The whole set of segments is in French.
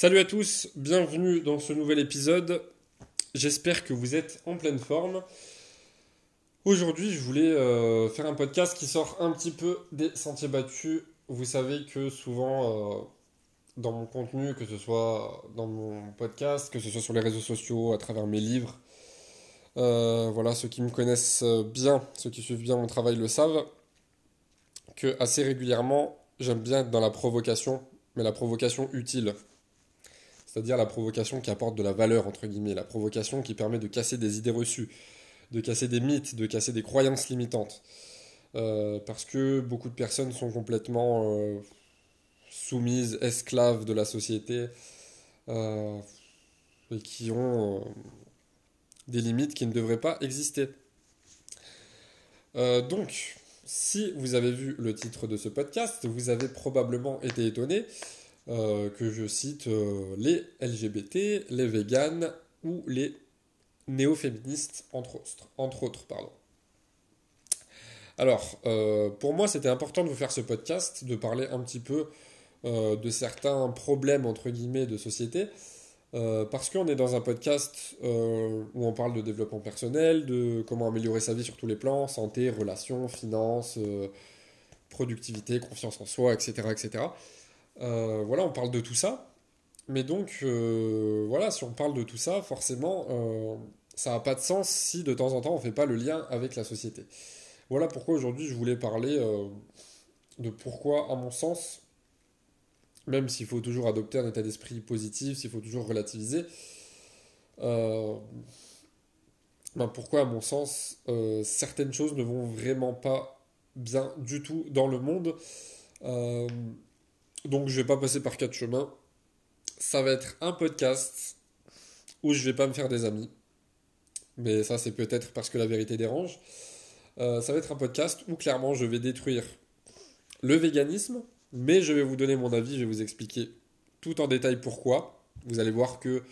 Salut à tous, bienvenue dans ce nouvel épisode. J'espère que vous êtes en pleine forme. Aujourd'hui, je voulais euh, faire un podcast qui sort un petit peu des sentiers battus. Vous savez que souvent, euh, dans mon contenu, que ce soit dans mon podcast, que ce soit sur les réseaux sociaux, à travers mes livres, euh, voilà, ceux qui me connaissent bien, ceux qui suivent bien mon travail le savent, que assez régulièrement, j'aime bien être dans la provocation, mais la provocation utile. C'est-à-dire la provocation qui apporte de la valeur, entre guillemets, la provocation qui permet de casser des idées reçues, de casser des mythes, de casser des croyances limitantes. Euh, parce que beaucoup de personnes sont complètement euh, soumises, esclaves de la société, euh, et qui ont des limites qui ne devraient pas exister. donc, si vous avez vu le titre de ce podcast, vous avez probablement été étonné euh, que je cite euh, les LGBT, les véganes ou les néo-féministes, entre autres. Entre autres pardon. Alors, euh, pour moi, c'était important de vous faire ce podcast, de parler un petit peu de certains problèmes, entre guillemets, de société, parce qu'on est dans un podcast où on parle de développement personnel, de comment améliorer sa vie sur tous les plans, santé, relations, finances, productivité, confiance en soi, etc. etc. Euh, voilà, on parle de tout ça. Mais donc, euh, voilà, si on parle de tout ça, forcément, euh, ça n'a pas de sens si de temps en temps on ne fait pas le lien avec la société. Voilà pourquoi aujourd'hui je voulais parler de pourquoi, à mon sens, même s'il faut toujours adopter un état d'esprit positif, s'il faut toujours relativiser, ben pourquoi, à mon sens, certaines choses ne vont vraiment pas bien du tout dans le monde. Donc je vais pas passer par quatre chemins. Ça va être un podcast où je vais pas me faire des amis. Mais ça c'est peut-être parce que la vérité dérange. Euh, ça va être un podcast où clairement je vais détruire le véganisme, mais je vais vous donner mon avis, je vais vous expliquer tout en détail pourquoi. Vous allez voir que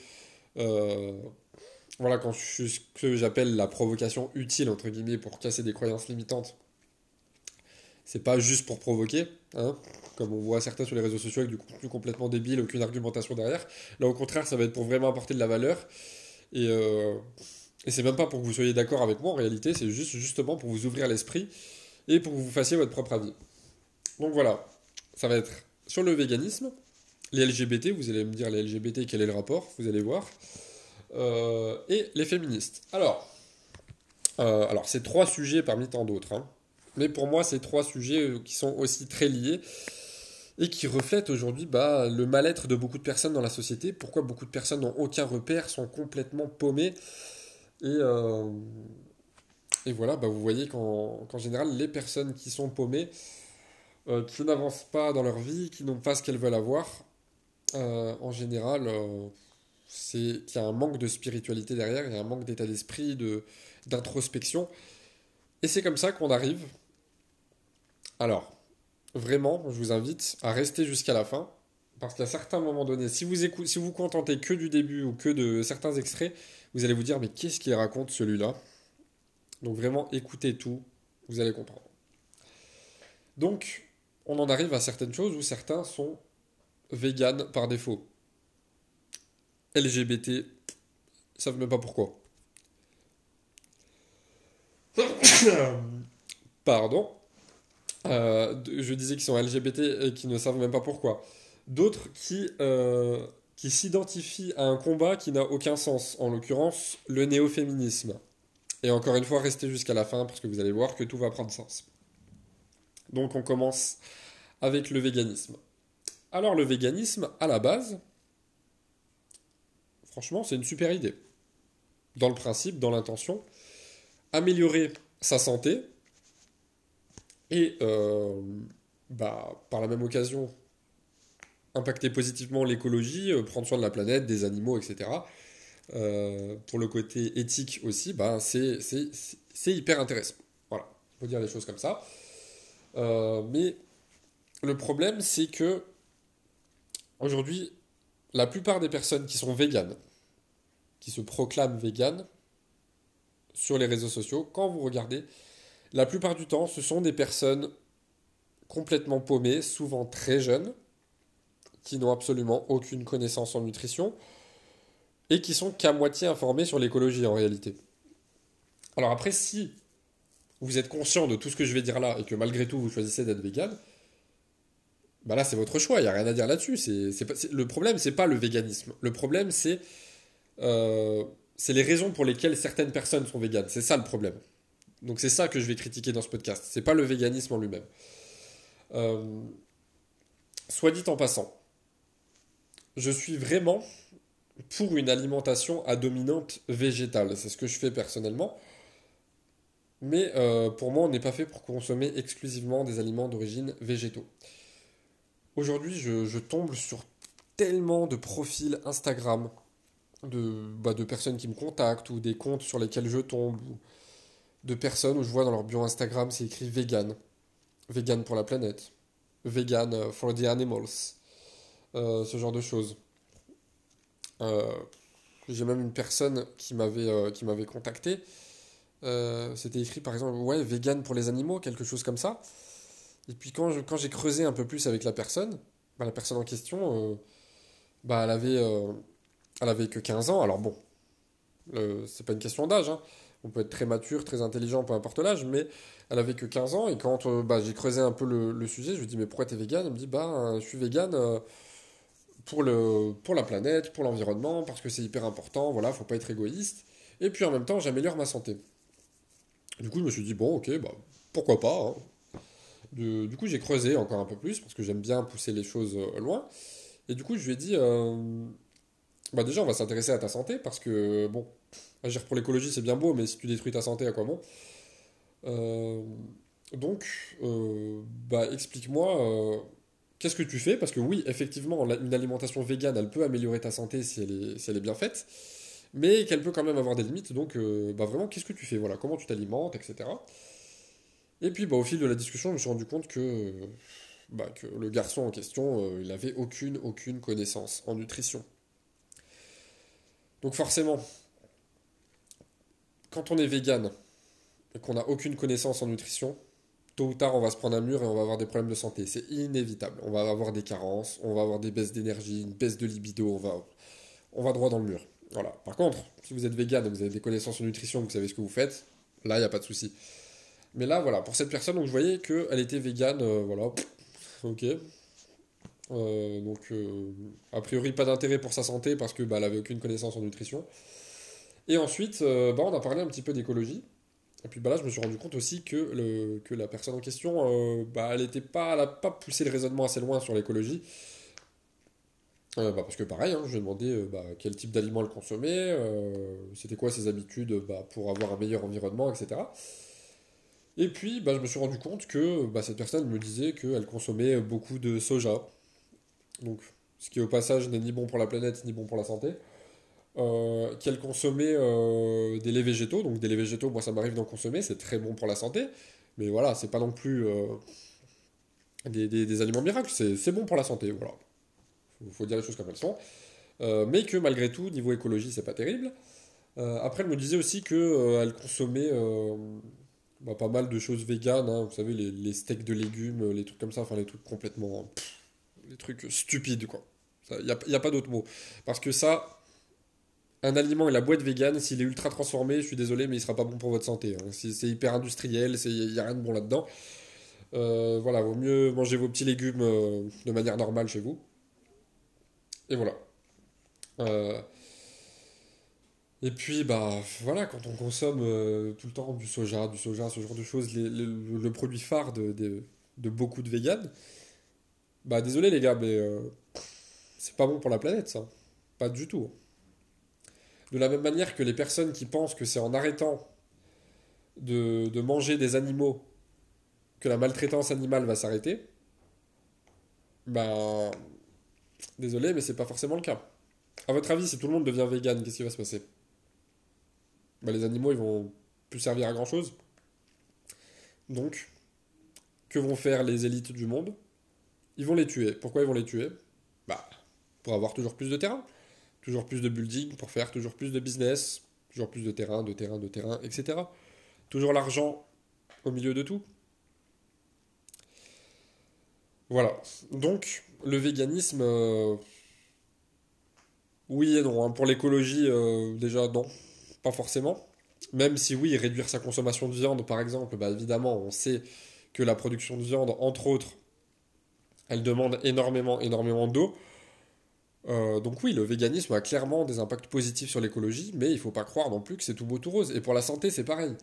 euh, voilà quand je suis ce que j'appelle la provocation utile entre guillemets pour casser des croyances limitantes c'est pas juste pour provoquer, hein, comme on voit certains sur les réseaux sociaux avec du contenu complètement débile, aucune argumentation derrière. Là, au contraire, ça va être pour vraiment apporter de la valeur. Et, euh, et c'est même pas pour que vous soyez d'accord avec moi en réalité, c'est juste justement pour vous ouvrir l'esprit et pour que vous fassiez votre propre avis. Donc voilà, ça va être sur le véganisme, les LGBT, vous allez me dire les LGBT, quel est le rapport, vous allez voir, euh, et les féministes. Alors, euh, alors c'est trois sujets parmi tant d'autres. Hein. Mais pour moi, c'est trois sujets euh, qui sont aussi très liés et qui reflètent aujourd'hui bah, le mal-être de beaucoup de personnes dans la société. Pourquoi beaucoup de personnes n'ont aucun repère, sont complètement paumées. Et, euh, et voilà, bah, vous voyez qu'en général, les personnes qui sont paumées, euh, qui n'avancent pas dans leur vie, qui n'ont pas ce qu'elles veulent avoir, en général, c'est qu'il y a un manque de spiritualité derrière, il y a un manque d'état d'esprit, d'introspection. Et c'est comme ça qu'on arrive alors, vraiment, je vous invite à rester jusqu'à la fin. Parce qu'à certains moments donnés, si vous, vous contentez que du début ou que de certains extraits, vous allez vous dire mais qu'est-ce qu'il raconte celui-là? Donc vraiment, écoutez tout, vous allez comprendre. Donc, on en arrive à certaines choses où certains sont véganes par défaut. LGBT, savent même pas pourquoi. Pardon. Euh, je disais qu'ils sont LGBT et qui ne savent même pas pourquoi. D'autres qui, euh, qui s'identifient à un combat qui n'a aucun sens, en l'occurrence le néo-féminisme. Et encore une fois, restez jusqu'à la fin parce que vous allez voir que tout va prendre sens. Donc on commence avec le véganisme. Alors le véganisme, à la base, franchement, c'est une super idée. Dans le principe, dans l'intention, améliorer sa santé, et euh, bah, par la même occasion, impacter positivement l'écologie, euh, prendre soin de la planète, des animaux, etc. Euh, pour le côté éthique aussi, bah, c'est hyper intéressant. Voilà, il faut dire les choses comme ça. mais le problème, c'est que aujourd'hui, la plupart des personnes qui sont véganes, qui se proclament véganes sur les réseaux sociaux, quand vous regardez, la plupart du temps, ce sont des personnes complètement paumées, souvent très jeunes, qui n'ont absolument aucune connaissance en nutrition et qui sont qu'à moitié informés sur l'écologie en réalité. Alors après, si vous êtes conscient de tout ce que je vais dire là et que malgré tout vous choisissez d'être vegan, bah là c'est votre choix, il n'y a rien à dire là-dessus. C'est, le problème, c'est pas le véganisme. Le problème, c'est, euh, c'est les raisons pour lesquelles certaines personnes sont véganes. C'est ça le problème. Donc c'est ça que je vais critiquer dans ce podcast. C'est pas le véganisme en lui-même. Euh, soit dit en passant, je suis vraiment pour une alimentation à dominante végétale. C'est ce que je fais personnellement. Mais euh, pour moi, on n'est pas fait pour consommer exclusivement des aliments d'origine végétaux. Aujourd'hui, je, tombe sur tellement de profils Instagram de, bah, de personnes qui me contactent ou des comptes sur lesquels je tombe, de personnes où je vois dans leur bio Instagram, c'est écrit vegan. Vegan pour la planète. Vegan euh, for the animals. Euh, ce genre de choses. Euh, j'ai même une personne qui m'avait contacté. C'était écrit par exemple ouais vegan pour les animaux quelque chose comme ça. Et puis quand quand j'ai creusé un peu plus avec la personne, bah, la personne en question, bah elle avait elle avait que 15 ans. Alors bon, c'est pas une question d'âge. Hein. On peut être très mature, très intelligent, peu importe l'âge, mais elle avait que 15 ans. Et quand bah, j'ai creusé un peu le, sujet, je lui dis mais pourquoi t'es vegan Elle me dit bah je suis vegan pour, le, pour la planète, pour l'environnement, parce que c'est hyper important, voilà, faut pas être égoïste. Et puis en même temps, j'améliore ma santé. Du coup, je me suis dit, bon, ok, bah, pourquoi pas. Hein. du coup, j'ai creusé encore un peu plus, parce que j'aime bien pousser les choses euh, loin. Et du coup, je lui ai dit, euh, bah déjà, on va s'intéresser à ta santé, parce que, bon, agir pour l'écologie, c'est bien beau, mais si tu détruis ta santé, à quoi bon euh, Donc, bah, explique-moi qu'est-ce que tu fais? Parce que oui, effectivement, une alimentation végane, elle peut améliorer ta santé si elle est, bien faite, mais qu'elle peut quand même avoir des limites. Donc, euh, bah vraiment, qu'est-ce que tu fais? Voilà, comment tu t'alimentes, etc. Et puis, bah, au fil de la discussion, je me suis rendu compte que, bah, que le garçon en question, euh, il n'avait aucune, aucune connaissance en nutrition. Donc forcément, quand on est vegan et qu'on n'a aucune connaissance en nutrition, tôt ou tard, on va se prendre un mur et on va avoir des problèmes de santé. C'est inévitable. On va avoir des carences, on va avoir des baisses d'énergie, une baisse de libido, on va, on va droit dans le mur. Voilà. Par contre, si vous êtes vegan et vous avez des connaissances en nutrition, vous savez ce que vous faites, là, il n'y a pas de souci. Mais là, voilà, pour cette personne, je voyais qu'elle était vegan, euh, voilà, ok. Euh, donc, euh, a priori, pas d'intérêt pour sa santé parce qu'elle bah, n'avait aucune connaissance en nutrition. Et ensuite, bah, on a parlé un petit peu d'écologie. Et puis bah là, je me suis rendu compte aussi que, le, que la personne en question, euh, bah, elle n'a pas, pas poussé le raisonnement assez loin sur l'écologie. Euh, bah, parce que pareil, hein, je lui ai demandé euh, bah, quel type d'aliments elle consommait, c'était quoi ses habitudes bah, pour avoir un meilleur environnement, etc. Et puis, bah, je me suis rendu compte que cette personne me disait qu'elle consommait beaucoup de soja. Donc, ce qui au passage n'est ni bon pour la planète ni bon pour la santé. Euh, qu'elle consommait euh, des laits végétaux. Donc des laits végétaux, moi ça m'arrive d'en consommer, c'est très bon pour la santé. Mais voilà, c'est pas non plus euh, des, aliments miracles, c'est bon pour la santé. Voilà. Faut, faut dire les choses comme elles sont. mais que malgré tout, niveau écologie, c'est pas terrible. après, elle me disait aussi qu'elle elle consommait bah, pas mal de choses véganes. Hein. vous savez, les, steaks de légumes, les trucs comme ça, enfin les trucs complètement. les trucs stupides, quoi. Il n'y a, pas d'autre mot. Parce que ça, un aliment et la boîte vegan, s'il est ultra transformé, je suis désolé, mais il sera pas bon pour votre santé. Hein. C'est hyper industriel, il n'y a rien de bon là-dedans. Euh, voilà, vaut mieux manger vos petits légumes euh, de manière normale chez vous. Et voilà. Euh, et puis, bah voilà, quand on consomme tout le temps du soja, du soja, ce genre de choses, le produit phare de, beaucoup de véganes, bah désolé les gars, mais c'est pas bon pour la planète ça. Pas du tout. De la même manière que les personnes qui pensent que c'est en arrêtant de, manger des animaux que la maltraitance animale va s'arrêter, ben. Désolé, mais c'est pas forcément le cas. À votre avis, si tout le monde devient vegan, qu'est-ce qui va se passer? Ben, Les animaux, ils vont plus servir à grand chose. Donc, que vont faire les élites du monde? Ils vont les tuer. Pourquoi ils vont les tuer? Bah, pour avoir toujours plus de terrain toujours plus de building pour faire toujours plus de business, toujours plus de terrain, de terrain, de terrain, etc. Toujours l'argent au milieu de tout. Voilà. Donc, le véganisme, euh, oui et non. hein. Pour l'écologie, euh, déjà, non, pas forcément. Même si oui, réduire sa consommation de viande, par exemple, bah, évidemment, on sait que la production de viande, entre autres, elle demande énormément, énormément d'eau. Euh, donc oui, le véganisme a clairement des impacts positifs sur l'écologie, mais il faut pas croire non plus que c'est tout beau tout rose. Et pour la santé, c'est pareil.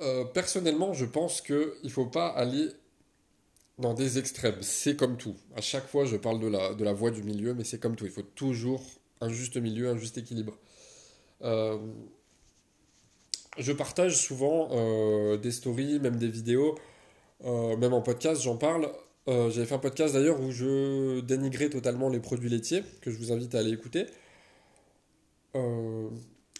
Euh, personnellement, je pense qu'il ne faut pas aller dans des extrêmes. C'est comme tout. À chaque fois, je parle de la, voie du milieu, mais c'est comme tout. Il faut toujours un juste milieu, un juste équilibre. Euh, je partage souvent des stories, même des vidéos, même en podcast, j'en parle. Euh, j'avais fait un podcast d'ailleurs où je dénigrais totalement les produits laitiers, que je vous invite à aller écouter. Euh,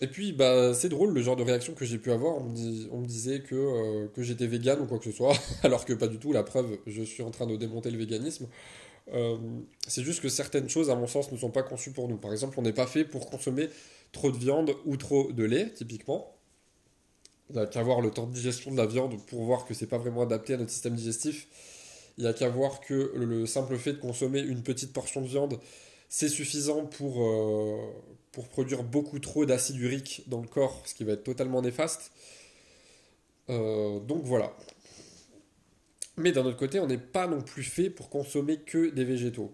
et puis, bah, c'est drôle le genre de réaction que j'ai pu avoir. On me, dis- on me disait que, euh, que j'étais vegan ou quoi que ce soit, alors que pas du tout. La preuve, je suis en train de démonter le véganisme. C'est juste que certaines choses, à mon sens, ne sont pas conçues pour nous. Par exemple, on n'est pas fait pour consommer trop de viande ou trop de lait, typiquement. Il n'y a qu'à voir le temps de digestion de la viande pour voir que c'est pas vraiment adapté à notre système digestif. Il n'y a qu'à voir que le simple fait de consommer une petite portion de viande, c'est suffisant pour, euh, pour produire beaucoup trop d'acide urique dans le corps, ce qui va être totalement néfaste. Euh, donc voilà. Mais d'un autre côté, on n'est pas non plus fait pour consommer que des végétaux.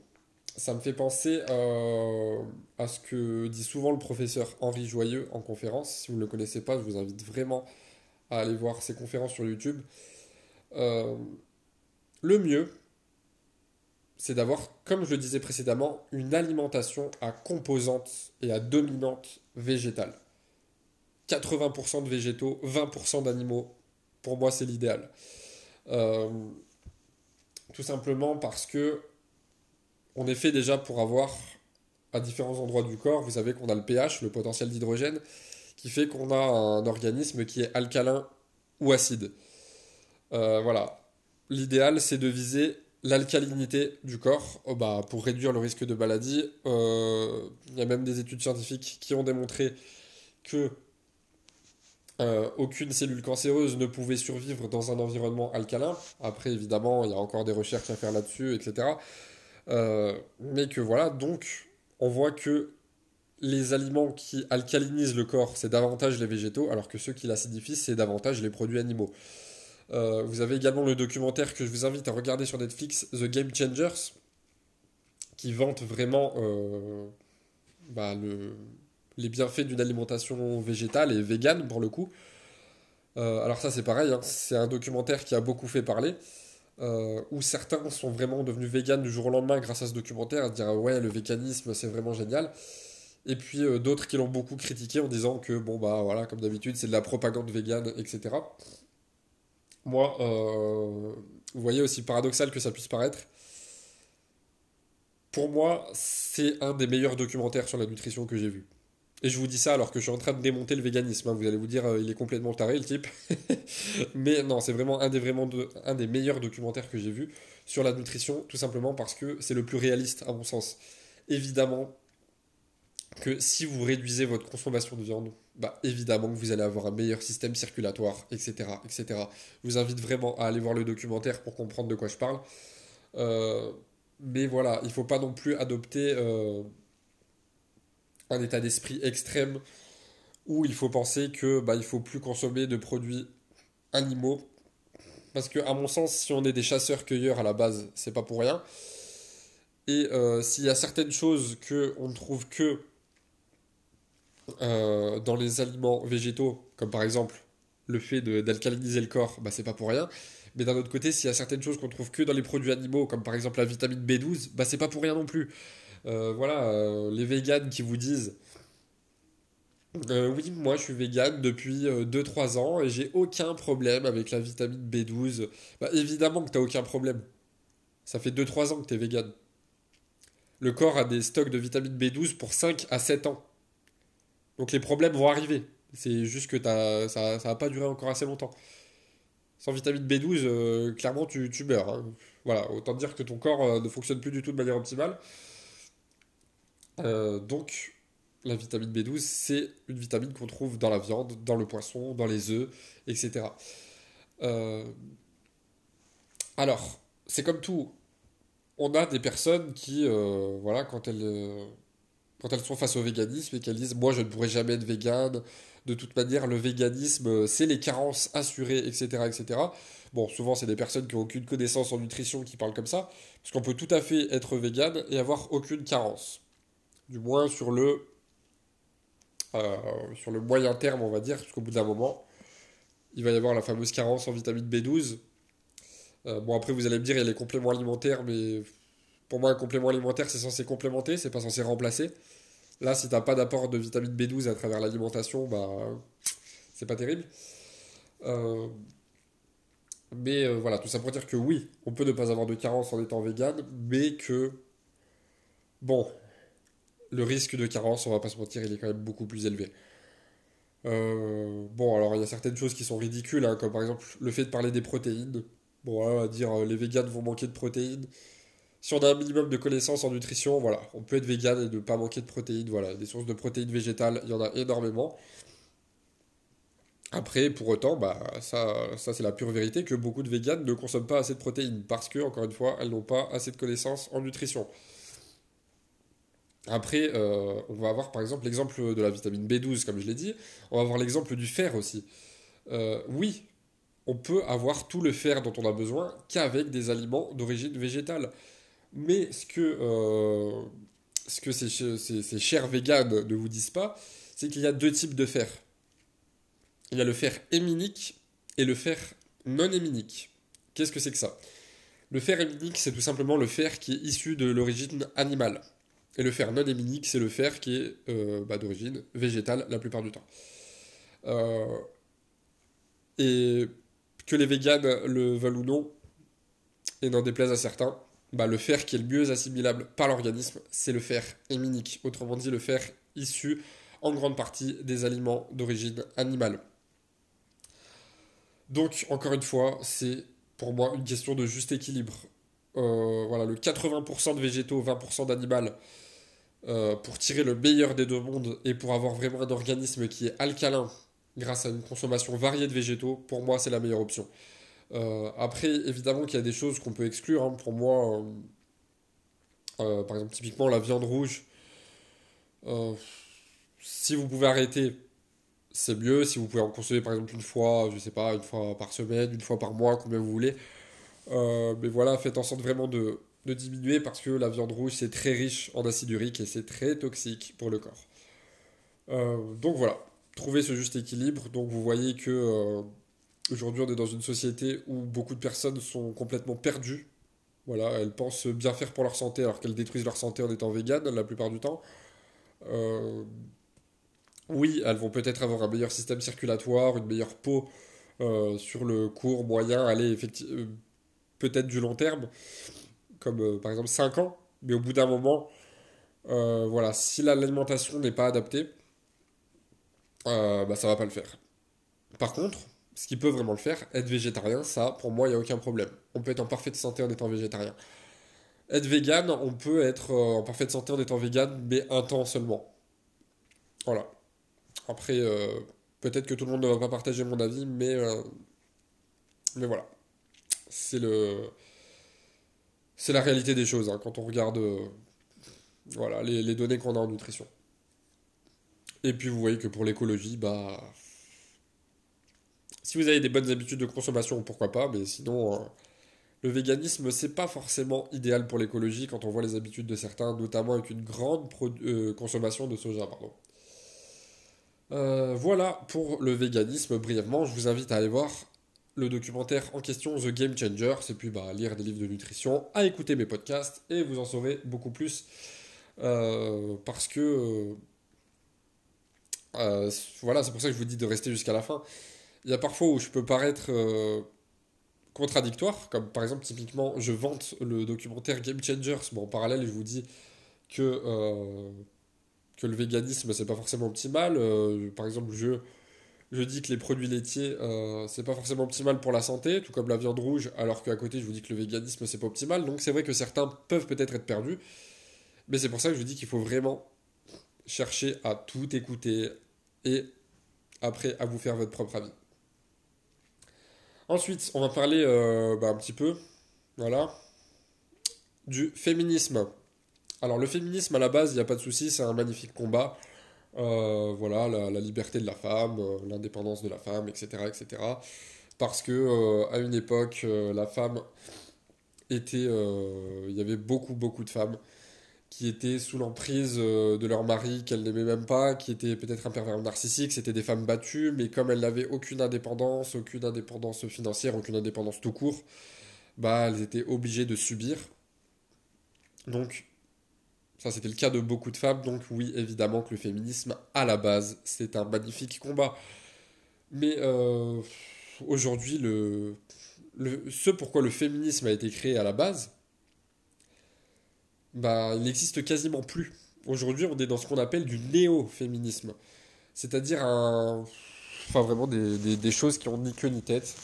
Ça me fait penser euh, à ce que dit souvent le professeur Henri Joyeux en conférence. Si vous ne le connaissez pas, je vous invite vraiment à aller voir ses conférences sur YouTube. Le mieux, c'est d'avoir, comme je le disais précédemment, une alimentation à composante et à dominante végétale. 80% de végétaux, 20% d'animaux. Pour moi, c'est l'idéal. Euh, tout simplement parce que on est fait déjà pour avoir à différents endroits du corps, vous savez qu'on a le pH, le potentiel d'hydrogène, qui fait qu'on a un organisme qui est alcalin ou acide. Euh, voilà. L'idéal, c'est de viser l'alcalinité du corps oh, bah, pour réduire le risque de maladie. Euh, Il y a même des études scientifiques qui ont démontré que euh, aucune cellule cancéreuse ne pouvait survivre dans un environnement alcalin. Après, évidemment, il y a encore des recherches à faire là-dessus, etc. Euh, mais que voilà, donc, on voit que les aliments qui alcalinisent le corps, c'est davantage les végétaux, alors que ceux qui l'acidifient, c'est davantage les produits animaux. Euh, vous avez également le documentaire que je vous invite à regarder sur Netflix, The Game Changers, qui vante vraiment euh, bah, le, les bienfaits d'une alimentation végétale et végane pour le coup. Euh, alors ça c'est pareil, hein, c'est un documentaire qui a beaucoup fait parler, où certains sont vraiment devenus véganes du jour au lendemain grâce à ce documentaire, à dire ah ouais le véganisme c'est vraiment génial. Et puis d'autres qui l'ont beaucoup critiqué en disant que bon bah voilà comme d'habitude c'est de la propagande végane, etc. Moi, euh, vous voyez aussi paradoxal que ça puisse paraître, pour moi c'est un des meilleurs documentaires sur la nutrition que j'ai vu. Et je vous dis ça alors que je suis en train de démonter le véganisme. hein. Vous allez vous dire, euh, il est complètement taré le type. Mais non, c'est vraiment un des, vraiment de- un des meilleurs documentaires que j'ai vu sur la nutrition, tout simplement parce que c'est le plus réaliste à mon sens. Évidemment que si vous réduisez votre consommation de viande, bah évidemment que vous allez avoir un meilleur système circulatoire, etc., etc. Je vous invite vraiment à aller voir le documentaire pour comprendre de quoi je parle. Euh, mais voilà, il faut pas non plus adopter euh, un état d'esprit extrême où il faut penser que bah, il faut plus consommer de produits animaux. Parce que, à mon sens, si on est des chasseurs-cueilleurs à la base, c'est pas pour rien. Et euh, s'il y a certaines choses que on ne trouve que euh, dans les aliments végétaux, comme par exemple le fait d'alcaliniser le corps, bah, c'est pas pour rien. Mais d'un autre côté, s'il y a certaines choses qu'on trouve que dans les produits animaux, comme par exemple la vitamine B12, bah, c'est pas pour rien non plus. Euh, voilà, euh, les véganes qui vous disent oui, moi je suis vegan depuis euh, 2-3 ans et j'ai aucun problème avec la vitamine B12. Bah, évidemment que t'as aucun problème. Ça fait 2-3 ans que t'es vegan. Le corps a des stocks de vitamine B12 pour 5 à 7 ans. Donc les problèmes vont arriver. C'est juste que ça, va pas durer encore assez longtemps. Sans vitamine B12, euh, clairement tu, meurs. hein. Voilà, autant dire que ton corps euh, ne fonctionne plus du tout de manière optimale. Euh, donc, la vitamine B12, c'est une vitamine qu'on trouve dans la viande, dans le poisson, dans les œufs, etc. Alors, c'est comme tout. on a des personnes qui, voilà, quand elles, quand elles sont face au véganisme et qu'elles disent Moi, je ne pourrais jamais être végane, de toute manière, le véganisme, euh, c'est les carences assurées, etc. etc. Bon, souvent, c'est des personnes qui n'ont aucune connaissance en nutrition qui parlent comme ça, parce qu'on peut tout à fait être végane et avoir aucune carence. Du moins sur le, sur le moyen terme, on va dire, parce qu'au bout d'un moment, il va y avoir la fameuse carence en vitamine B12 euh, bon, après, vous allez me dire, il y a les compléments alimentaires, mais pour moi, un complément alimentaire, c'est censé complémenter, c'est pas censé remplacer. Là, si t'as pas d'apport de vitamine B12 à travers l'alimentation, bah, c'est pas terrible. Euh, mais euh, voilà, tout ça pour dire que oui, on peut ne pas avoir de carence en étant vegan, mais que, bon, le risque de carence, on va pas se mentir, il est quand même beaucoup plus élevé. bon, alors il y a certaines choses qui sont ridicules, hein, comme par exemple le fait de parler des protéines. Bon, on va dire euh, les véganes vont manquer de protéines. Si on a un minimum de connaissances en nutrition, voilà, on peut être vegan et ne pas manquer de protéines. Voilà, des sources de protéines végétales, il y en a énormément. Après, pour autant, bah, ça, c'est la pure vérité que beaucoup de véganes ne consomment pas assez de protéines parce que, encore une fois, elles n'ont pas assez de connaissances en nutrition. Après, euh, on va avoir par exemple l'exemple de la vitamine B12, comme je l'ai dit. On va avoir l'exemple du fer aussi. Euh, oui, on peut avoir tout le fer dont on a besoin qu'avec des aliments d'origine végétale. Mais ce que, euh, ce que ces, ces, chers véganes ne vous disent pas, c'est qu'il y a deux types de fer. Il y a le fer héminique et le fer non héminique. Qu'est-ce que c'est que ça? Le fer héminique, c'est tout simplement le fer qui est issu de l'origine animale. Et le fer non héminique, c'est le fer qui est euh, bah, d'origine végétale la plupart du temps. Euh, et que les véganes le veulent ou non, et n'en déplaise à certains, bah, le fer qui est le mieux assimilable par l'organisme, c'est le fer héminique, autrement dit le fer issu en grande partie des aliments d'origine animale. Donc, encore une fois, c'est pour moi une question de juste équilibre. Euh, voilà, le 80% de végétaux, 20% d'animal, euh, pour tirer le meilleur des deux mondes et pour avoir vraiment un organisme qui est alcalin grâce à une consommation variée de végétaux, pour moi, c'est la meilleure option. Euh, après, évidemment qu'il y a des choses qu'on peut exclure. Hein. Pour moi, euh, euh, par exemple, typiquement la viande rouge, si vous pouvez arrêter, c'est mieux. Si vous pouvez en consommer, par exemple, une fois, je sais pas, une fois par semaine, une fois par mois, combien vous voulez. mais voilà, faites en sorte vraiment de, diminuer parce que la viande rouge, c'est très riche en acide urique et c'est très toxique pour le corps. donc voilà, trouver ce juste équilibre. Donc vous voyez que aujourd'hui on est dans une société où beaucoup de personnes sont complètement perdues. Voilà, elles pensent bien faire pour leur santé alors qu'elles détruisent leur santé en étant véganes la plupart du temps. Euh, oui, elles vont peut-être avoir un meilleur système circulatoire, une meilleure peau euh, sur le court, moyen, aller effectivement peut-être du long terme, comme par exemple 5 ans, mais au bout d'un moment, voilà, si l'alimentation n'est pas adaptée, euh, bah, ça va pas le faire. Par contre, ce qui peut vraiment le faire, être végétarien, ça, pour moi, il n'y a aucun problème. On peut être en parfaite santé en étant végétarien. Être vegan, on peut être euh, en parfaite santé en étant vegan, mais un temps seulement. Voilà. Après, euh, peut-être que tout le monde ne va pas partager mon avis, mais, mais voilà. C'est le. C'est la réalité des choses hein, quand on regarde voilà, les données qu'on a en nutrition. Et puis vous voyez que pour l'écologie, bah. Si vous avez des bonnes habitudes de consommation, pourquoi pas, mais sinon, euh, le véganisme, c'est pas forcément idéal pour l'écologie quand on voit les habitudes de certains, notamment avec une grande euh, consommation de soja. Euh, voilà pour le véganisme brièvement. Je vous invite à aller voir le documentaire en question, The Game Changer, c'est puis bah, lire des livres de nutrition, à écouter mes podcasts et vous en saurez beaucoup plus. parce que voilà, c'est pour ça que je vous dis de rester jusqu'à la fin. Il y a parfois où je peux paraître euh, contradictoire, comme par exemple, typiquement, je vante le documentaire Game Changers. Bon, en parallèle, je vous dis que, euh, que le véganisme, c'est pas forcément optimal. par exemple, je, je dis que les produits laitiers, c'est pas forcément optimal pour la santé, tout comme la viande rouge, alors qu'à côté, je vous dis que le véganisme, c'est pas optimal. Donc, c'est vrai que certains peuvent peut-être être perdus. Mais c'est pour ça que je vous dis qu'il faut vraiment chercher à tout écouter, et après à vous faire votre propre avis. Ensuite, on va parler euh, bah, un petit peu, voilà, du féminisme. Alors le féminisme à la base, il n'y a pas de souci, c'est un magnifique combat. Euh, voilà, la, liberté de la femme, euh, l'indépendance de la femme, etc., etc. Parce que à une époque, la femme était, il y avait beaucoup, beaucoup de femmes qui étaient sous l'emprise de leur mari qu'elles n'aimaient même pas, qui étaient peut-être un pervers narcissique, c'était des femmes battues, mais comme elles n'avaient aucune indépendance, aucune indépendance financière, aucune indépendance tout court, bah elles étaient obligées de subir. Donc ça, c'était le cas de beaucoup de femmes, donc oui, évidemment que le féminisme, à la base, c'est un magnifique combat. Mais euh, aujourd'hui, le, le, ce pourquoi le féminisme a été créé à la base, bah, il n'existe quasiment plus. Aujourd'hui, on est dans ce qu'on appelle du néo-féminisme. C'est-à-dire un... Enfin, vraiment des, des, choses qui ont ni queue ni tête.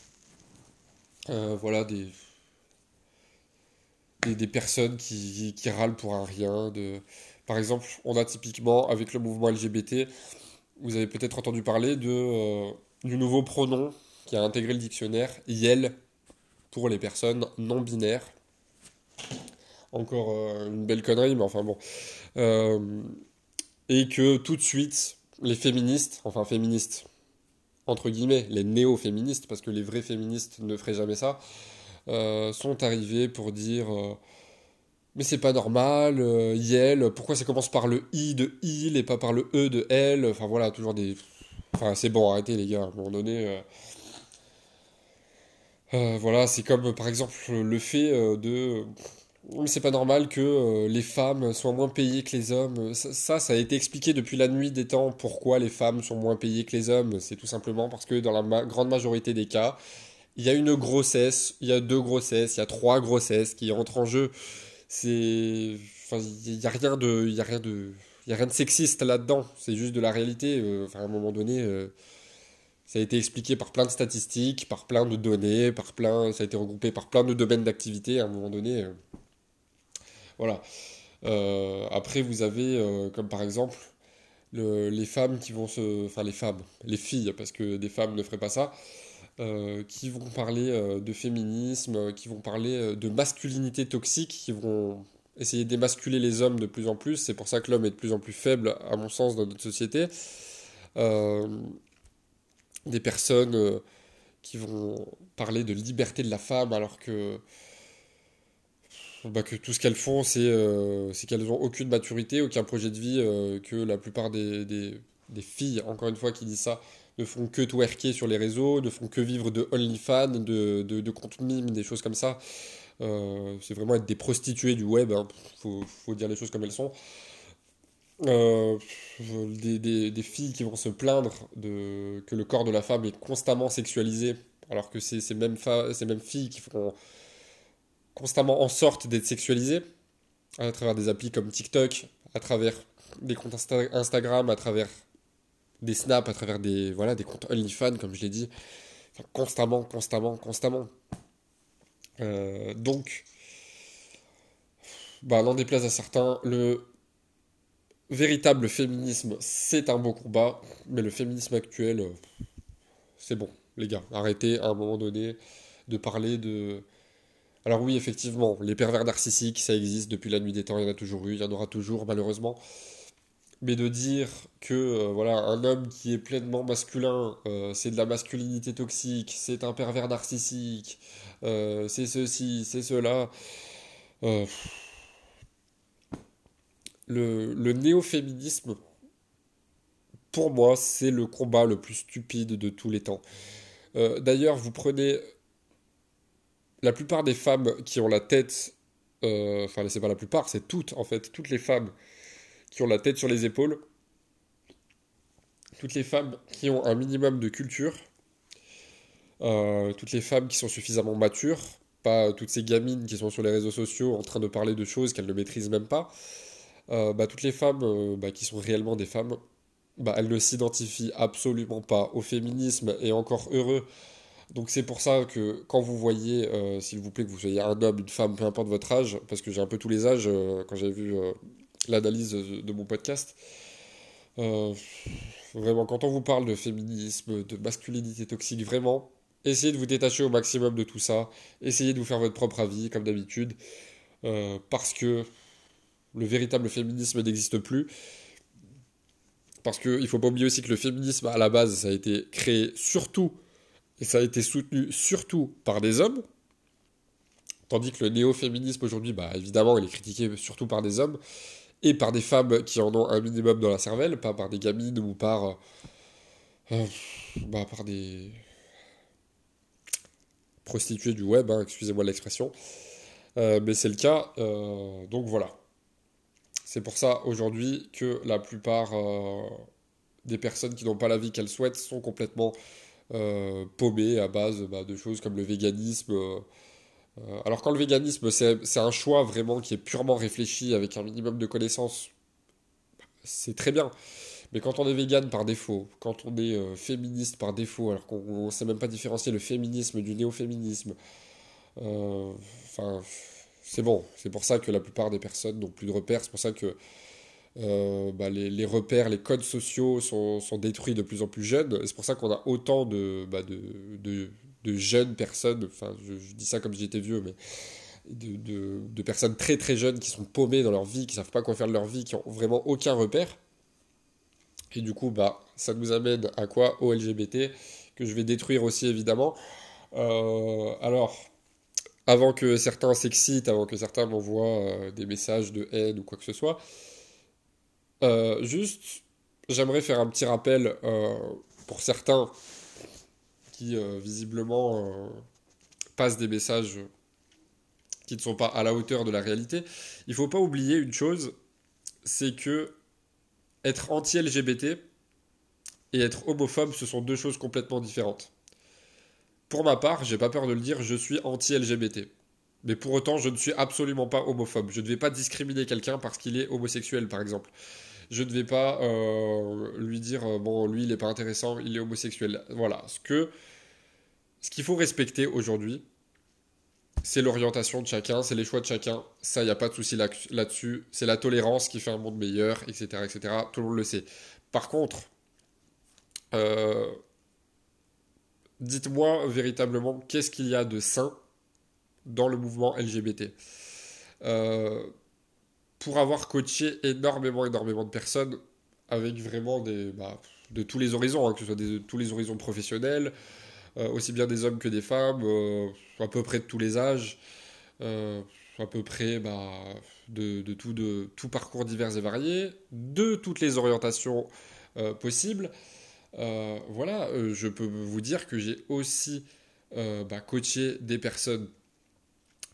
Euh, voilà, des des, personnes qui, qui, râlent pour un rien. De... Par exemple, on a typiquement, avec le mouvement LGBT, vous avez peut-être entendu parler de, euh, du nouveau pronom qui a intégré le dictionnaire, YEL, pour les personnes non binaires. Encore euh, une belle connerie, mais enfin bon. Euh, et que tout de suite, les féministes, enfin féministes, entre guillemets, les néo-féministes, parce que les vrais féministes ne feraient jamais ça, euh, sont arrivés pour dire mais c'est pas normal, euh, Yel, pourquoi ça commence par le I de il et pas par le E de elle Enfin voilà, toujours des. Enfin c'est bon, arrêtez les gars, à un moment donné. voilà, c'est comme par exemple le fait de. Mais c'est pas normal que les femmes soient moins payées que les hommes. Ça, ça, a été expliqué depuis la nuit des temps pourquoi les femmes sont moins payées que les hommes. C'est tout simplement parce que dans la grande majorité des cas, il y a une grossesse, il y a deux grossesses, il y a trois grossesses qui entrent en jeu. C'est, enfin, il y a rien de, y a rien de, y a rien de sexiste là-dedans. C'est juste de la réalité. Euh, à un moment donné, euh, ça a été expliqué par plein de statistiques, par plein de données, par plein, ça a été regroupé par plein de domaines d'activité. À un moment donné, euh, voilà. après, vous avez, comme par exemple, les femmes qui vont se, enfin les femmes, les filles, parce que des femmes ne feraient pas ça euh, qui vont parler euh, de féminisme, euh, qui vont parler de masculinité toxique, qui vont essayer d'émasculer les hommes de plus en plus. C'est pour ça que l'homme est de plus en plus faible, à mon sens, dans notre société. des personnes qui vont parler de liberté de la femme alors que, bah, que tout ce qu'elles font, c'est qu'elles n'ont aucune maturité, aucun projet de vie, que la plupart des, des, filles, encore une fois, qui disent ça, ne font que twerker sur les réseaux, ne font que vivre de OnlyFans, de, de, de comptes mimes, des choses comme ça. Euh, c'est vraiment être des prostituées du web, hein. faut, faut, dire les choses comme elles sont. Euh, des, des, des, filles qui vont se plaindre de, que le corps de la femme est constamment sexualisé, alors que c'est ces mêmes, ces mêmes filles qui font constamment en sorte d'être sexualisées, à travers des applis comme TikTok, à travers des comptes Instagram, à travers des snaps, à travers des, voilà, des comptes OnlyFans, comme je l'ai dit, constamment, constamment, constamment. Euh, donc, bah, n'en déplaise à certains, le véritable féminisme, c'est un beau combat, mais le féminisme actuel, euh, c'est bon, les gars, arrêtez à un moment donné de parler de... Alors oui, effectivement, les pervers narcissiques, ça existe depuis la nuit des temps, il y en a toujours eu, il y en aura toujours, malheureusement mais de dire que euh, voilà un homme qui est pleinement masculin, euh, c'est de la masculinité toxique, c'est un pervers narcissique, euh, c'est ceci, c'est cela. le, le néo-féminisme, pour moi, c'est le combat le plus stupide de tous les temps. D'ailleurs, vous prenez la plupart des femmes qui ont la tête, enfin c'est pas la plupart, c'est toutes en fait, toutes les femmes qui ont la tête sur les épaules, toutes les femmes qui ont un minimum de culture, euh, toutes les femmes qui sont suffisamment matures, pas toutes ces gamines qui sont sur les réseaux sociaux en train de parler de choses qu'elles ne maîtrisent même pas, euh, bah, toutes les femmes euh, bah, qui sont réellement des femmes, bah, elles ne s'identifient absolument pas au féminisme et encore heureux. Donc c'est pour ça que quand vous voyez, s'il vous plaît, que vous soyez un homme, une femme, peu importe votre âge, parce que j'ai un peu tous les âges, quand j'ai vu l'analyse de mon podcast. Euh, vraiment, quand on vous parle de féminisme, de masculinité toxique, vraiment, essayez de vous détacher au maximum de tout ça. Essayez de vous faire votre propre avis, comme d'habitude. euh, parce que le véritable féminisme n'existe plus. Parce qu'il ne faut pas oublier aussi que le féminisme, à la base, ça a été créé surtout, et ça a été soutenu surtout par des hommes. Tandis que le néo-féminisme aujourd'hui, bah, évidemment, il est critiqué surtout par des hommes et par des femmes qui en ont un minimum dans la cervelle, pas par des gamines ou par, euh, bah, par des prostituées du web, hein, excusez-moi l'expression. Euh, mais c'est le cas, euh, donc voilà. C'est pour ça aujourd'hui que la plupart des personnes qui n'ont pas la vie qu'elles souhaitent sont complètement paumées à base bah, de choses comme le véganisme euh, alors quand le véganisme, c'est un choix vraiment qui est purement réfléchi avec un minimum de connaissances, c'est très bien. Mais quand on est vegan par défaut, quand on est euh, féministe par défaut, alors qu'on ne sait même pas différencier le féminisme du néo-féminisme, euh, c'est bon. C'est pour ça que la plupart des personnes n'ont plus de repères. C'est pour ça que bah, les, repères, les codes sociaux sont, détruits de plus en plus jeunes. C'est pour ça qu'on a autant de, bah, de, de jeunes personnes, enfin je, dis ça comme j'étais vieux, mais de, de, personnes très très jeunes qui sont paumées dans leur vie, qui savent pas quoi faire de leur vie, qui ont vraiment aucun repère. Et du coup, bah, ça nous amène à quoi? Au LGBT, que je vais détruire aussi évidemment. Euh, alors, avant que certains s'excitent, avant que certains m'envoient euh, des messages de haine ou quoi que ce soit, euh, juste, j'aimerais faire un petit rappel pour certains qui euh, visiblement euh, passent des messages qui ne sont pas à la hauteur de la réalité. Il faut pas oublier une chose, c'est que être anti-LGBT et être homophobe, ce sont deux choses complètement différentes. Pour ma part, j'ai pas peur de le dire, je suis anti-LGBT. Mais pour autant, je ne suis absolument pas homophobe. Je ne vais pas discriminer quelqu'un parce qu'il est homosexuel, par exemple. Je ne vais pas euh, lui dire, bon, lui, il n'est pas intéressant, il est homosexuel. Voilà. Ce qu'il faut respecter aujourd'hui, c'est l'orientation de chacun, c'est les choix de chacun. Ça, il n'y a pas de souci là-dessus. c'est la tolérance qui fait un monde meilleur, etc., etc. Tout le monde le sait. Par contre, euh, dites-moi véritablement qu'est-ce qu'il y a de sain dans le mouvement LGBT. Euh, pour avoir coaché énormément, énormément de personnes avec vraiment des, bah, de tous les horizons, hein, que ce soit de tous les horizons professionnels, euh, aussi bien des hommes que des femmes, euh, à peu près de tous les âges, euh, à peu près bah, de, tout, de tout parcours divers et variés, de toutes les orientations possibles. voilà, je peux vous dire que j'ai aussi bah, coaché des personnes,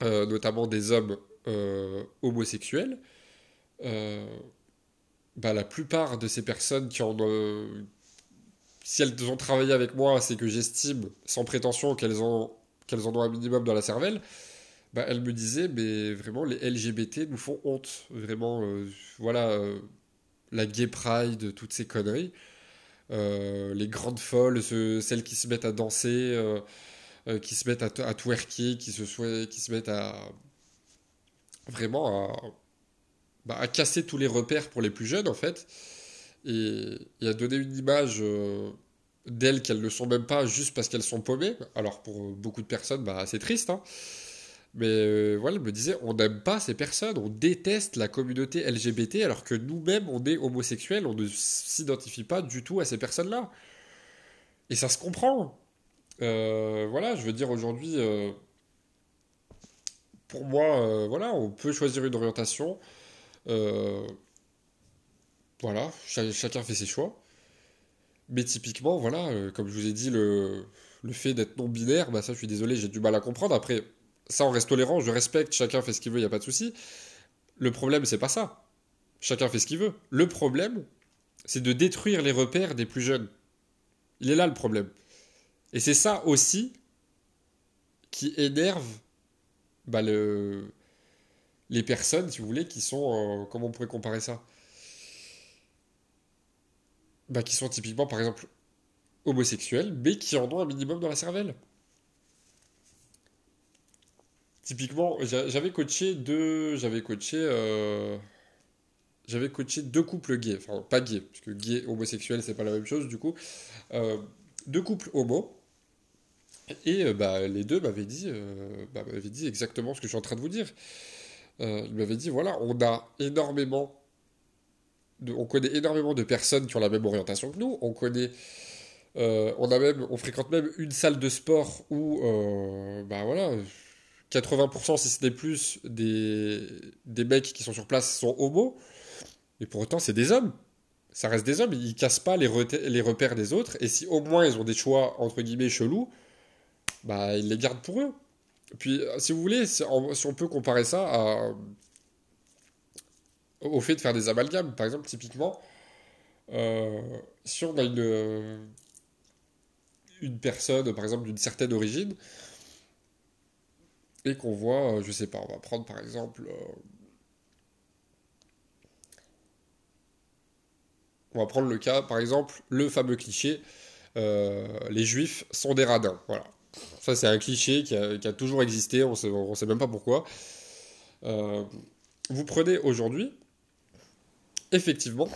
notamment des hommes homosexuels. Bah, la plupart de ces personnes qui en, si elles ont travaillé avec moi, c'est que j'estime, sans prétention, qu'elles ont, qu'elles en ont un minimum dans la cervelle, bah, elles me disaient, mais vraiment, les LGBT nous font honte. Vraiment, euh, voilà, euh, la gay pride, toutes ces conneries. Euh, les grandes folles, celles qui se mettent à danser, qui se mettent à, à twerker, qui se, qui se mettent à. Vraiment à, bah, à casser tous les repères pour les plus jeunes, en fait et, a donné une image euh, d'elles qu'elles ne sont même pas juste parce qu'elles sont paumées. Alors pour beaucoup de personnes, bah, c'est triste. Hein. Mais euh, voilà, elle me disait, on n'aime pas ces personnes, on déteste la communauté LGBT alors que nous-mêmes, on est homosexuels, on ne s'identifie pas du tout à ces personnes-là. Et ça se comprend. Euh, voilà, je veux dire aujourd'hui, pour moi, voilà, on peut choisir une orientation. Voilà, chacun fait ses choix. Mais typiquement, voilà, euh, comme je vous ai dit, le, le fait d'être non-binaire, bah ça, je suis désolé, j'ai du mal à comprendre. Après, ça, on reste tolérant, je respecte, chacun fait ce qu'il veut, il n'y a pas de souci. Le problème, c'est pas ça. Chacun fait ce qu'il veut. Le problème, c'est de détruire les repères des plus jeunes. Il est là le problème. Et c'est ça aussi qui énerve bah, le... les personnes, si vous voulez, qui sont. Euh, comment on pourrait comparer ça? Bah, qui sont typiquement, par exemple, homosexuels, mais qui en ont un minimum dans la cervelle. Typiquement, j'avais coaché deux, j'avais coaché, euh, j'avais coaché deux couples gays, enfin pas gays, parce que gay homosexuel c'est pas la même chose du coup, euh, deux couples homo, et bah les deux m'avaient dit, bah, m'avaient dit exactement ce que je suis en train de vous dire. Il m'avait dit voilà, on a énormément. De, on connaît énormément de personnes qui ont la même orientation que nous. On connaît. on, a même, on fréquente même une salle de sport où, bah voilà, 80% si ce n'est plus des, des mecs qui sont sur place sont homos. Et pour autant, c'est des hommes ça reste des hommes, ils cassent pas les, les, repères des autres, et si au moins ils ont des choix entre guillemets chelous, bah ils les gardent pour eux. Puis, si vous voulez, si on, peut comparer ça au fait de faire des amalgames, par exemple, typiquement, euh, si on a une, une personne, par exemple, d'une certaine origine, et qu'on voit, je sais pas, on va prendre par exemple. Euh, On va prendre le cas, par exemple, le fameux cliché euh, les juifs sont des radins. Voilà. Ça, c'est un cliché qui a, toujours existé, on ne sait même pas pourquoi. Euh, vous prenez aujourd'hui, effectivement,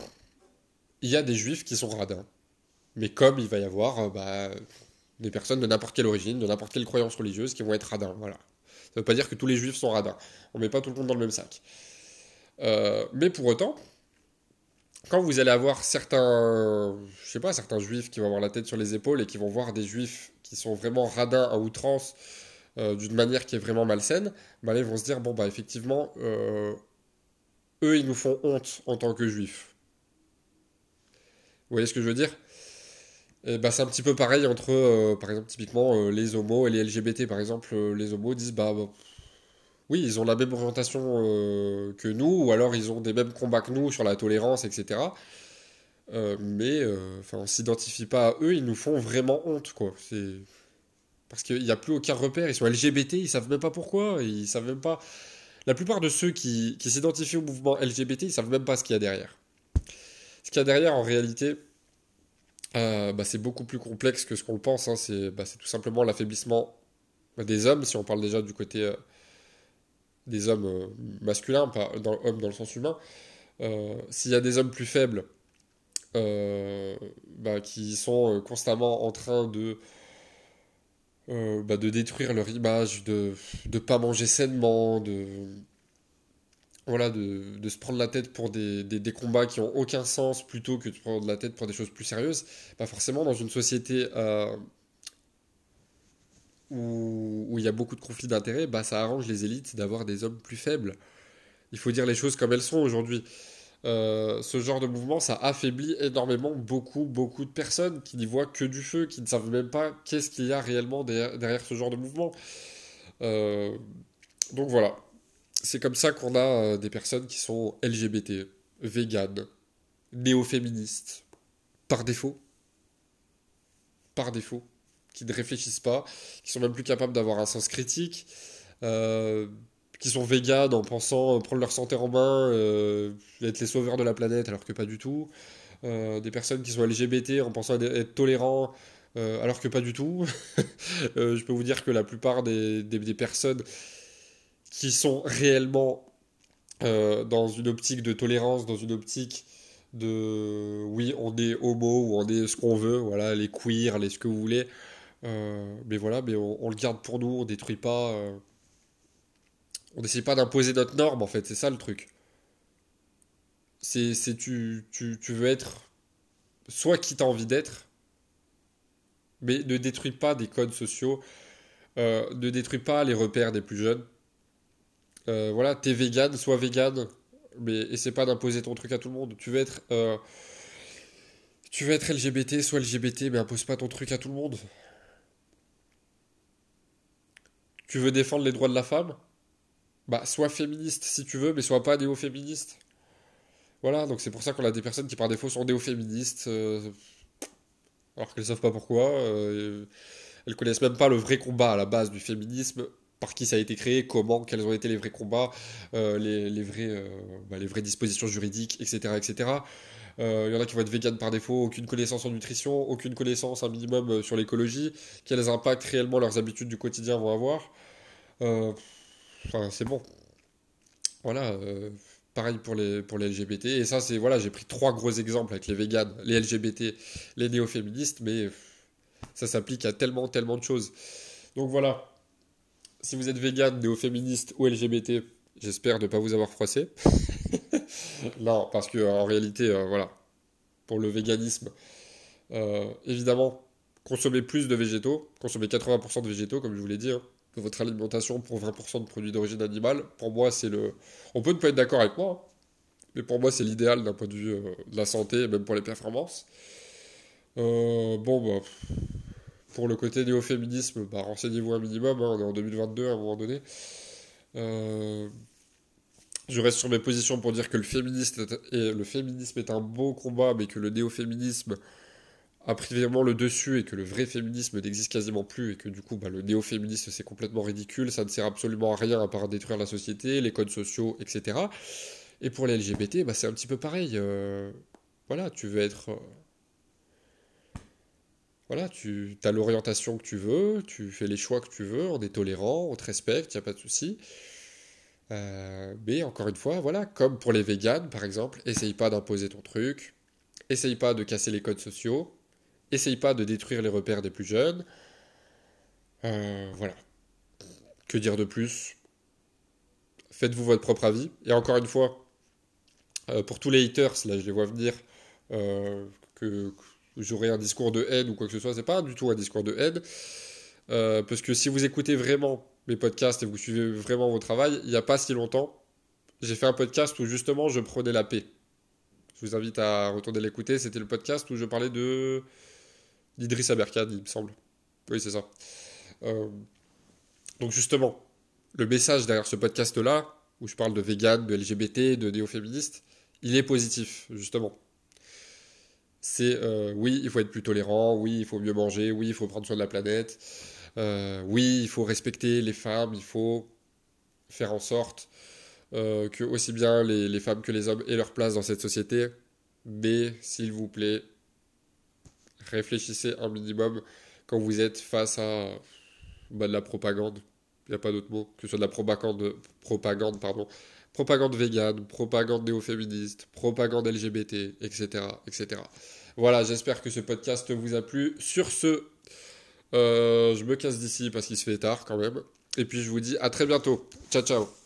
il y a des juifs qui sont radins. Mais comme il va y avoir euh, bah, des personnes de n'importe quelle origine, de n'importe quelle croyance religieuse qui vont être radins. Voilà. Ça ne veut pas dire que tous les juifs sont radins. On ne met pas tout le monde dans le même sac. mais pour autant, quand vous allez avoir certains, je sais pas, certains juifs qui vont avoir la tête sur les épaules et qui vont voir des juifs qui sont vraiment radins à outrance euh, d'une manière qui est vraiment malsaine, bah là, ils vont se dire bon bah effectivement, euh, eux ils nous font honte en tant que juifs. Vous voyez ce que je veux dire? Et bah, c'est un petit peu pareil entre, euh, par exemple, typiquement les homos et les LGBT. Par exemple, les homos disent bah, bah oui, ils ont la même orientation euh, que nous, ou alors ils ont des mêmes combats que nous sur la tolérance, etc. Euh, mais euh, enfin, on s'identifie pas à eux, ils nous font vraiment honte, quoi. C'est parce qu'il n'y a plus aucun repère. Ils sont LGBT, ils savent même pas pourquoi, ils savent même pas. La plupart de ceux qui, s'identifient au mouvement LGBT, ils savent même pas ce qu'il y a derrière. Ce qu'il y a derrière, en réalité, bah, c'est beaucoup plus complexe que ce qu'on pense. Hein. Bah, c'est tout simplement l'affaiblissement des hommes, si on parle déjà du côté des hommes euh, masculins, pas dans, hommes dans le sens humain, euh, s'il y a des hommes plus faibles euh, bah, qui sont constamment en train de, bah, de détruire leur image, de ne pas manger sainement, de, voilà, de, se prendre la tête pour des, combats qui ont aucun sens plutôt que de prendre la tête pour des choses plus sérieuses, bah forcément dans une société où, il y a beaucoup de conflits d'intérêts, bah, ça arrange les élites d'avoir des hommes plus faibles. Il faut dire les choses comme elles sont aujourd'hui. Euh, ce genre de mouvement, ça affaiblit énormément beaucoup, beaucoup de personnes qui n'y voient que du feu, qui ne savent même pas qu'est-ce qu'il y a réellement derrière, ce genre de mouvement. Euh, donc voilà, c'est comme ça qu'on a euh, des personnes qui sont LGBT, véganes, néo-féministes, par défaut. Par défaut qui ne réfléchissent pas, qui sont même plus capables d'avoir un sens critique, euh, qui sont véganes en pensant prendre leur santé en main, euh, être les sauveurs de la planète alors que pas du tout, euh, des personnes qui sont LGBT en pensant être tolérants alors que pas du tout. je peux vous dire que la plupart des, des personnes qui sont réellement dans une optique de tolérance, dans une optique de oui, on est homo ou on est ce qu'on veut, voilà, les queers, les ce que vous voulez, euh, mais voilà, mais on, le garde pour nous, on détruit pas. Euh, on n'essaie pas d'imposer notre norme en fait, c'est ça le truc. C'est, tu, tu, tu veux être soit qui t'as envie d'être, mais ne détruis pas des codes sociaux, euh, ne détruis pas les repères des plus jeunes. voilà, t'es vegan, sois vegan, mais essaie pas d'imposer ton truc à tout le monde. Tu veux être, tu veux être LGBT, sois LGBT, mais impose pas ton truc à tout le monde. Tu veux défendre les droits de la femme? Bah, sois féministe si tu veux, mais sois pas néo-féministe. Voilà, donc c'est pour ça qu'on a des personnes qui par défaut sont néo-féministes, euh, alors qu'elles savent pas pourquoi. Euh, elles connaissent même pas le vrai combat à la base du féminisme, par qui ça a été créé, comment, quels ont été les vrais combats, euh, les, vrais, bah, les vraies dispositions juridiques, etc. etc. Il y en a qui vont être véganes par défaut, aucune connaissance en nutrition, aucune connaissance un minimum sur l'écologie, quels impacts réellement leurs habitudes du quotidien vont avoir. Euh, enfin, c'est bon. Voilà. Euh, pareil pour les, pour les LGBT. Et ça, c'est. Voilà, j'ai pris trois gros exemples avec les véganes, les LGBT, les néo-féministes, mais ça s'applique à tellement, tellement de choses. Donc voilà. Si vous êtes vegan, néo-féministe ou LGBT, J'espère ne pas vous avoir froissé. non, parce que en réalité, euh, voilà, pour le véganisme, euh, évidemment, consommez plus de végétaux, consommez 80% de végétaux, comme je vous l'ai dit, hein, de votre alimentation pour 20% de produits d'origine animale. Pour moi, c'est le. On peut ne pas être d'accord avec moi, hein, mais pour moi, c'est l'idéal d'un point de vue euh, de la santé, même pour les performances. bon, bah. Pour le côté néo-féminisme, bah, renseignez-vous un minimum, hein, on est en 2022 à un moment donné. Euh, je reste sur mes positions pour dire que le, féminisme est un bon combat, mais que le néo-féminisme a pris vraiment le dessus et que le vrai féminisme n'existe quasiment plus et que du coup bah, le néo-féministe c'est complètement ridicule, ça ne sert absolument à rien à part détruire la société, les codes sociaux, etc. Et pour les LGBT, bah, c'est un petit peu pareil. Euh, voilà, tu veux être... Euh, voilà, tu as l'orientation que tu veux, tu fais les choix que tu veux, on est tolérant, on te respecte, il n'y a pas de souci. Euh, mais encore une fois, voilà, comme pour les véganes par exemple, essaye pas d'imposer ton truc, essaye pas de casser les codes sociaux, essaye pas de détruire les repères des plus jeunes. Euh, voilà. Que dire de plus? Faites-vous votre propre avis. Et encore une fois, euh, pour tous les haters, là je les vois venir, que, j'aurai un discours de haine ou quoi que ce soit, c'est pas du tout un discours de haine. parce que si vous écoutez vraiment mes podcasts et vous suivez vraiment mon travail, il n'y a pas si longtemps, j'ai fait un podcast où justement je prenais la paix. Je vous invite à retourner l'écouter. C'était le podcast où je parlais de d'Idriss Aberkan, il me semble. Oui, c'est ça. Euh, donc justement, le message derrière ce podcast-là, où je parle de vegan, de LGBT, de néo-féministe, il est positif, justement. C'est euh, oui, il faut être plus tolérant, oui, il faut mieux manger, oui, il faut prendre soin de la planète, euh, oui, il faut respecter les femmes, il faut faire en sorte euh, que aussi bien les, femmes que les hommes aient leur place dans cette société. Mais s'il vous plaît, réfléchissez un minimum quand vous êtes face à bah, de la propagande. Il n'y a pas d'autre mot, que ce soit de la propagande, propagande, pardon, propagande végane, propagande néo-féministe, propagande LGBT, etc., etc. Voilà, j'espère que ce podcast vous a plu. Sur ce, je me casse d'ici parce qu'il se fait tard quand même. Et puis je vous dis à très bientôt. Ciao ciao.